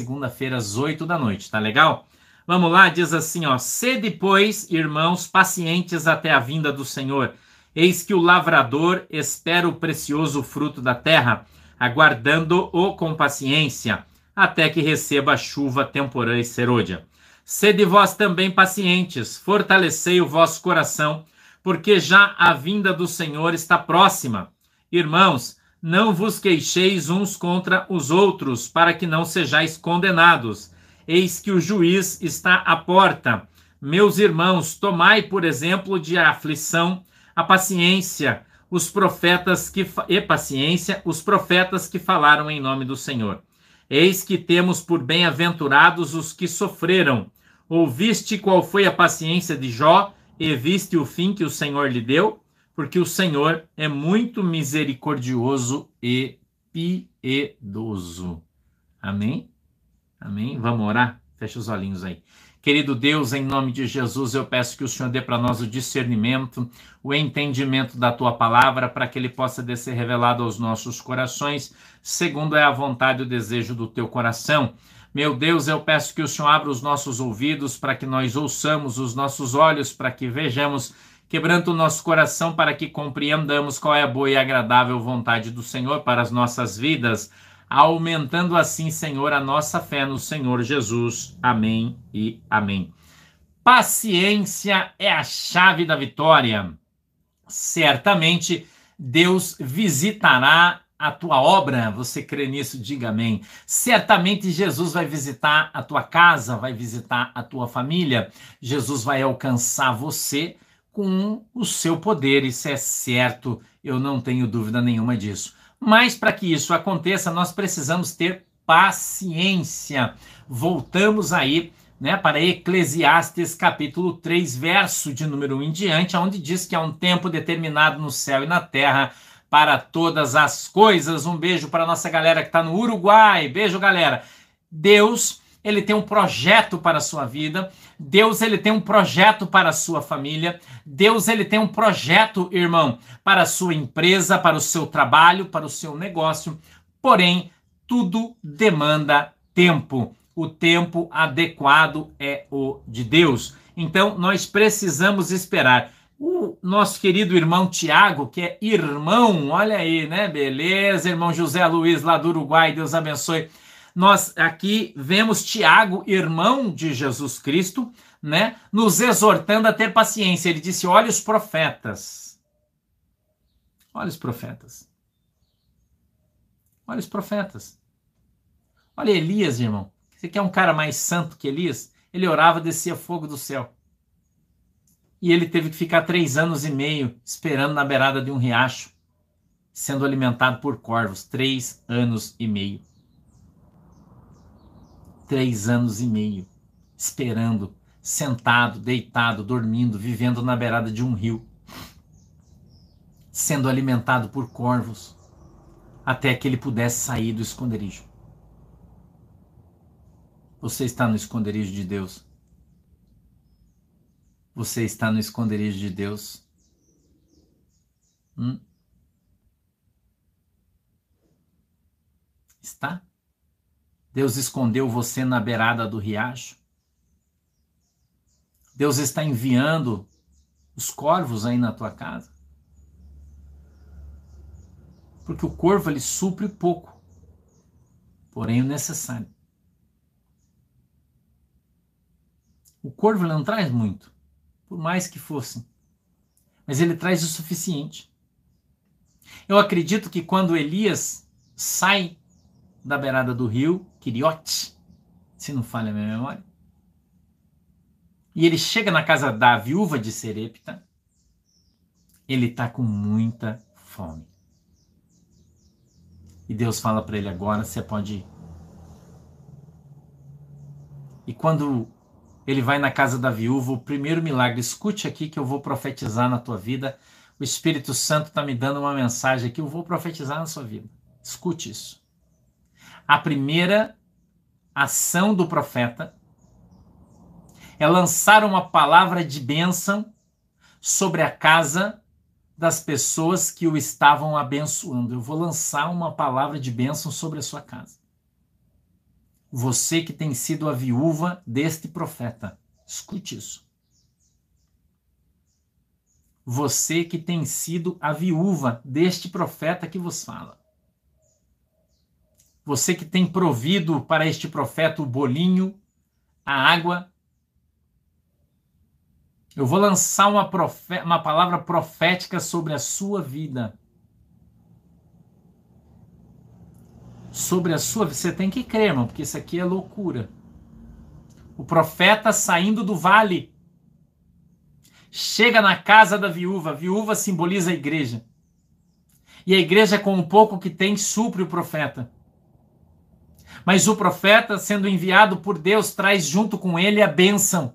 segunda-feira às 8 da noite, tá legal? Vamos lá, diz assim, ó: Sede, pois, irmãos, pacientes até a vinda do Senhor. Eis que o lavrador espera o precioso fruto da terra, aguardando-o com paciência, até que receba a chuva temporã e serôdia. Sede vós também pacientes, fortalecei o vosso coração, porque já a vinda do Senhor está próxima. Irmãos, não vos queixeis uns contra os outros, para que não sejais condenados. Eis que o juiz está à porta. Meus irmãos, tomai, por exemplo, de aflição a paciência, os profetas que e paciência, os profetas que falaram em nome do Senhor. Eis que temos por bem-aventurados os que sofreram. Ouviste qual foi a paciência de Jó e viste o fim que o Senhor lhe deu? Porque o Senhor é muito misericordioso e piedoso. Amém? Amém? Vamos orar? Fecha os olhinhos aí. Querido Deus, em nome de Jesus, eu peço que o Senhor dê para nós o discernimento, o entendimento da tua palavra, para que ele possa descer revelado aos nossos corações, segundo é a vontade e o desejo do teu coração. Meu Deus, eu peço que o Senhor abra os nossos ouvidos para que nós ouçamos, os nossos olhos para que vejamos quebrando o nosso coração para que compreendamos qual é a boa e agradável vontade do Senhor para as nossas vidas, aumentando assim, Senhor, a nossa fé no Senhor Jesus. Amém e amém. Paciência é a chave da vitória. Certamente Deus visitará a tua obra, você crê nisso? Diga amém. Certamente Jesus vai visitar a tua casa, vai visitar a tua família, Jesus vai alcançar você com o seu poder, isso é certo, eu não tenho dúvida nenhuma disso. Mas para que isso aconteça, nós precisamos ter paciência. Voltamos aí né, para Eclesiastes capítulo 3, verso de número 1 em diante, onde diz que há um tempo determinado no céu e na terra para todas as coisas. Um beijo para nossa galera que está no Uruguai. Beijo, galera. Deus ele tem um projeto para a sua vida. Deus ele tem um projeto para a sua família. Deus ele tem um projeto, irmão, para a sua empresa, para o seu trabalho, para o seu negócio. Porém, tudo demanda tempo. O tempo adequado é o de Deus. Então, nós precisamos esperar. O nosso querido irmão Tiago, que é irmão, olha aí, né? Beleza, irmão José Luiz lá do Uruguai, Deus abençoe nós aqui vemos Tiago, irmão de Jesus Cristo, né, nos exortando a ter paciência. Ele disse: Olha os profetas. Olha os profetas. Olha os profetas. Olha Elias, irmão. Você quer um cara mais santo que Elias? Ele orava, descia fogo do céu. E ele teve que ficar três anos e meio esperando na beirada de um riacho, sendo alimentado por corvos. Três anos e meio três anos e meio, esperando, sentado, deitado, dormindo, vivendo na beirada de um rio, sendo alimentado por corvos, até que ele pudesse sair do esconderijo. Você está no esconderijo de Deus. Você está no esconderijo de Deus. Hum? Está? Deus escondeu você na beirada do riacho. Deus está enviando os corvos aí na tua casa. Porque o corvo ele supre pouco, porém o necessário. O corvo não traz muito, por mais que fosse, mas ele traz o suficiente. Eu acredito que quando Elias sai da beirada do rio, Quiriote, se não falha a minha memória. E ele chega na casa da viúva de Serepta, ele está com muita fome. E Deus fala para ele agora: você pode ir. E quando ele vai na casa da viúva, o primeiro milagre, escute aqui que eu vou profetizar na tua vida. O Espírito Santo está me dando uma mensagem que eu vou profetizar na sua vida. Escute isso a primeira ação do profeta é lançar uma palavra de bênção sobre a casa das pessoas que o estavam abençoando. Eu vou lançar uma palavra de bênção sobre a sua casa. Você que tem sido a viúva deste profeta. Escute isso. Você que tem sido a viúva deste profeta que vos fala. Você que tem provido para este profeta o bolinho, a água. Eu vou lançar uma, uma palavra profética sobre a sua vida. Sobre a sua vida. Você tem que crer, irmão, porque isso aqui é loucura. O profeta saindo do vale chega na casa da viúva. A viúva simboliza a igreja. E a igreja, com o pouco que tem, supre o profeta. Mas o profeta, sendo enviado por Deus, traz junto com ele a bênção.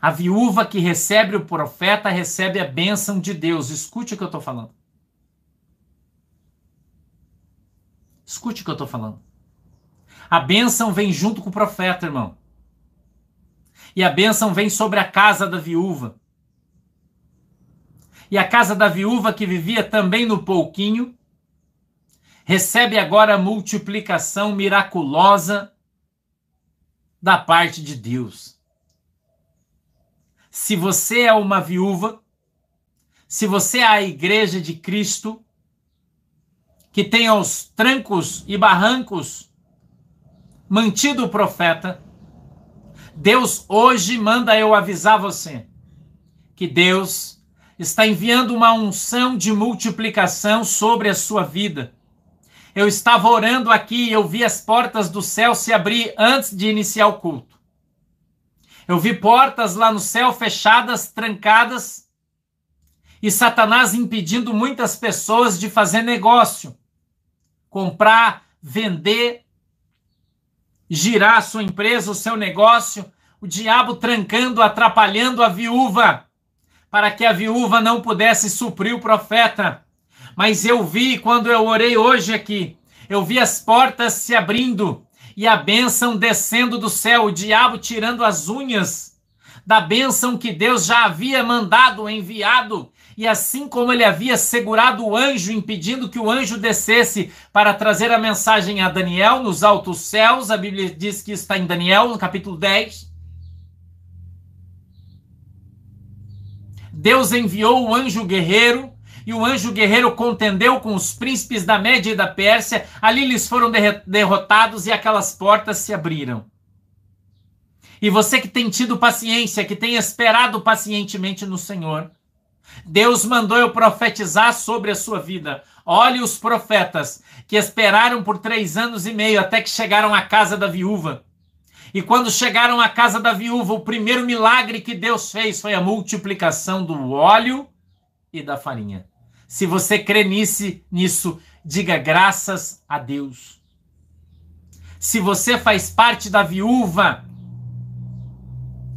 A viúva que recebe o profeta recebe a bênção de Deus. Escute o que eu estou falando. Escute o que eu estou falando. A bênção vem junto com o profeta, irmão. E a bênção vem sobre a casa da viúva. E a casa da viúva que vivia também no pouquinho, recebe agora a multiplicação miraculosa da parte de Deus. Se você é uma viúva, se você é a igreja de Cristo, que tem aos trancos e barrancos mantido o profeta, Deus hoje manda eu avisar você que Deus está enviando uma unção de multiplicação sobre a sua vida. Eu estava orando aqui e eu vi as portas do céu se abrir antes de iniciar o culto. Eu vi portas lá no céu fechadas, trancadas, e Satanás impedindo muitas pessoas de fazer negócio, comprar, vender, girar sua empresa, o seu negócio, o diabo trancando, atrapalhando a viúva, para que a viúva não pudesse suprir o profeta. Mas eu vi quando eu orei hoje aqui, eu vi as portas se abrindo e a bênção descendo do céu, o diabo tirando as unhas da bênção que Deus já havia mandado, enviado, e assim como ele havia segurado o anjo, impedindo que o anjo descesse para trazer a mensagem a Daniel nos altos céus, a Bíblia diz que está em Daniel, no capítulo 10. Deus enviou o anjo guerreiro e o anjo guerreiro contendeu com os príncipes da Média e da Pérsia. Ali eles foram derrotados e aquelas portas se abriram. E você que tem tido paciência, que tem esperado pacientemente no Senhor, Deus mandou eu profetizar sobre a sua vida. Olhe os profetas que esperaram por três anos e meio até que chegaram à casa da viúva. E quando chegaram à casa da viúva, o primeiro milagre que Deus fez foi a multiplicação do óleo e da farinha. Se você crê nisso, diga graças a Deus. Se você faz parte da viúva,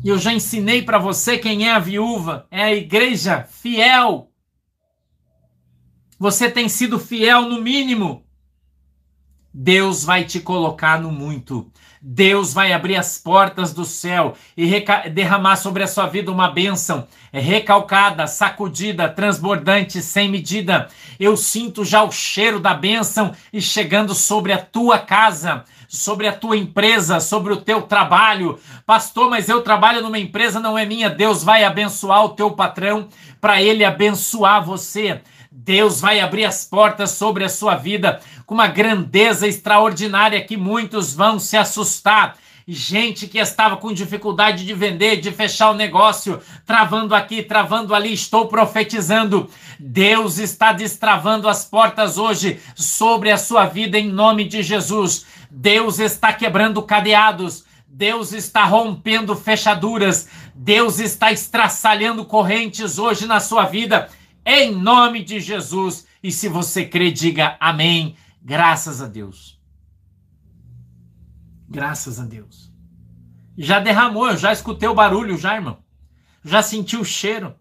e eu já ensinei para você quem é a viúva, é a igreja fiel. Você tem sido fiel no mínimo. Deus vai te colocar no muito. Deus vai abrir as portas do céu e derramar sobre a sua vida uma bênção recalcada, sacudida, transbordante, sem medida. Eu sinto já o cheiro da bênção e chegando sobre a tua casa, sobre a tua empresa, sobre o teu trabalho. Pastor, mas eu trabalho numa empresa, não é minha. Deus vai abençoar o teu patrão para ele abençoar você. Deus vai abrir as portas sobre a sua vida com uma grandeza extraordinária que muitos vão se assustar. Gente que estava com dificuldade de vender, de fechar o negócio, travando aqui, travando ali, estou profetizando. Deus está destravando as portas hoje sobre a sua vida em nome de Jesus. Deus está quebrando cadeados. Deus está rompendo fechaduras. Deus está estraçalhando correntes hoje na sua vida em nome de Jesus. E se você crê, diga amém. Graças a Deus. Graças a Deus. Já derramou, eu já escutei o barulho, já, irmão. Já senti o cheiro.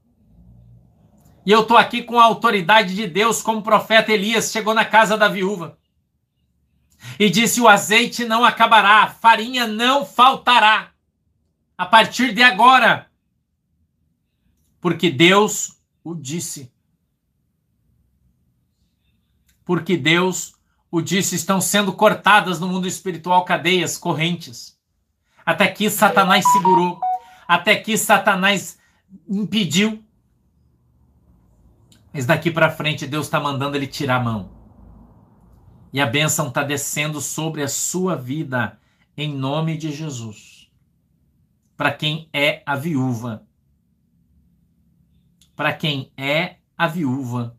E eu estou aqui com a autoridade de Deus, como o profeta Elias chegou na casa da viúva e disse: O azeite não acabará, farinha não faltará. A partir de agora, porque Deus o disse porque Deus o disse, estão sendo cortadas no mundo espiritual cadeias, correntes. Até que Satanás segurou, até que Satanás impediu. Mas daqui para frente Deus está mandando ele tirar a mão. E a bênção está descendo sobre a sua vida, em nome de Jesus. Para quem é a viúva. Para quem é a viúva.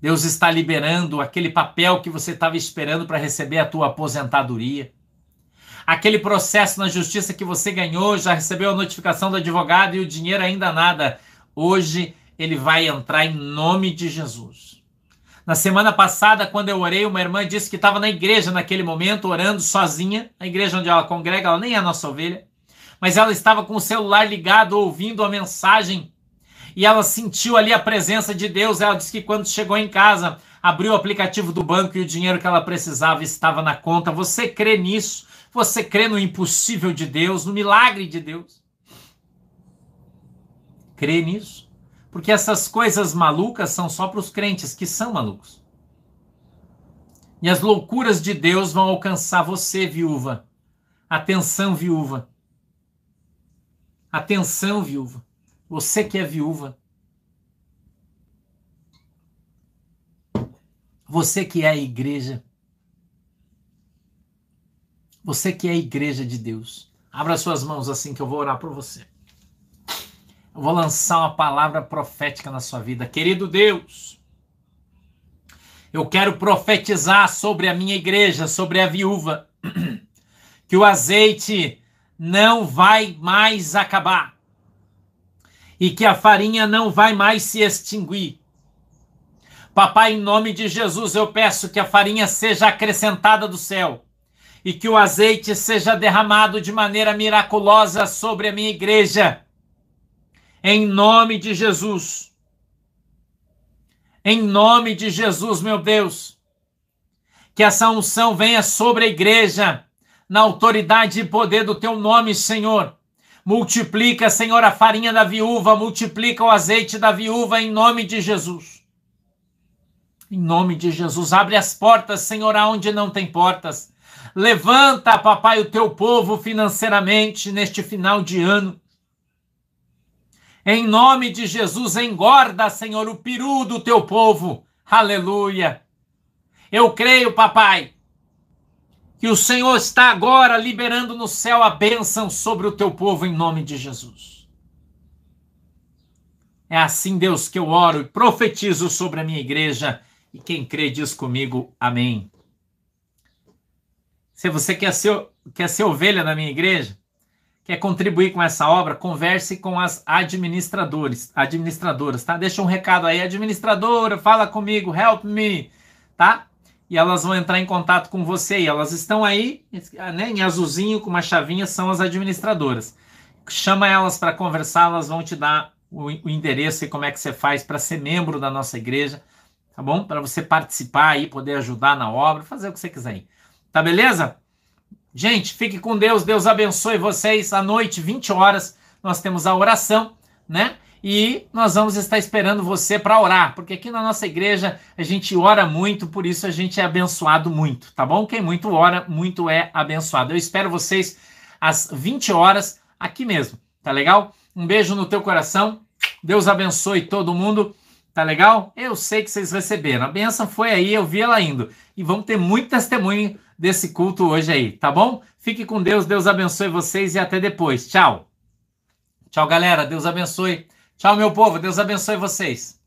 Deus está liberando aquele papel que você estava esperando para receber a tua aposentadoria. Aquele processo na justiça que você ganhou, já recebeu a notificação do advogado e o dinheiro ainda nada. Hoje ele vai entrar em nome de Jesus. Na semana passada, quando eu orei, uma irmã disse que estava na igreja naquele momento, orando sozinha, na igreja onde ela congrega, ela nem é a nossa ovelha, mas ela estava com o celular ligado, ouvindo a mensagem e ela sentiu ali a presença de Deus. Ela disse que quando chegou em casa, abriu o aplicativo do banco e o dinheiro que ela precisava estava na conta. Você crê nisso? Você crê no impossível de Deus, no milagre de Deus? Crê nisso? Porque essas coisas malucas são só para os crentes que são malucos. E as loucuras de Deus vão alcançar você, viúva. Atenção, viúva. Atenção, viúva. Você que é viúva. Você que é a igreja. Você que é a igreja de Deus. Abra suas mãos assim que eu vou orar por você. Eu vou lançar uma palavra profética na sua vida. Querido Deus, eu quero profetizar sobre a minha igreja, sobre a viúva, que o azeite não vai mais acabar e que a farinha não vai mais se extinguir. Papai, em nome de Jesus, eu peço que a farinha seja acrescentada do céu e que o azeite seja derramado de maneira miraculosa sobre a minha igreja. Em nome de Jesus. Em nome de Jesus, meu Deus. Que essa unção venha sobre a igreja, na autoridade e poder do teu nome, Senhor Multiplica, Senhor, a farinha da viúva, multiplica o azeite da viúva em nome de Jesus. Em nome de Jesus, abre as portas, Senhor, aonde não tem portas. Levanta, papai, o teu povo financeiramente neste final de ano. Em nome de Jesus, engorda, Senhor, o peru do teu povo. Aleluia. Eu creio, papai, que o Senhor está agora liberando no céu a bênção sobre o teu povo em nome de Jesus. É assim, Deus, que eu oro e profetizo sobre a minha igreja. E quem crê diz comigo, amém. Se você quer ser, quer ser ovelha da minha igreja, quer contribuir com essa obra, converse com as administradores, administradoras, tá? Deixa um recado aí, administradora, fala comigo, help me, tá? e elas vão entrar em contato com você. E elas estão aí, né, em azulzinho, com uma chavinha, são as administradoras. Chama elas para conversar, elas vão te dar o, o endereço e como é que você faz para ser membro da nossa igreja, tá bom? Para você participar aí, poder ajudar na obra, fazer o que você quiser aí. Tá beleza? Gente, fique com Deus, Deus abençoe vocês. À noite, 20 horas, nós temos a oração, né? e nós vamos estar esperando você para orar, porque aqui na nossa igreja a gente ora muito, por isso a gente é abençoado muito, tá bom? Quem muito ora, muito é abençoado. Eu espero vocês às 20 horas aqui mesmo, tá legal? Um beijo no teu coração. Deus abençoe todo mundo. Tá legal? Eu sei que vocês receberam. A benção foi aí, eu vi ela indo. E vamos ter muito testemunho desse culto hoje aí, tá bom? Fique com Deus, Deus abençoe vocês e até depois. Tchau. Tchau, galera. Deus abençoe. Tchau, meu povo. Deus abençoe vocês.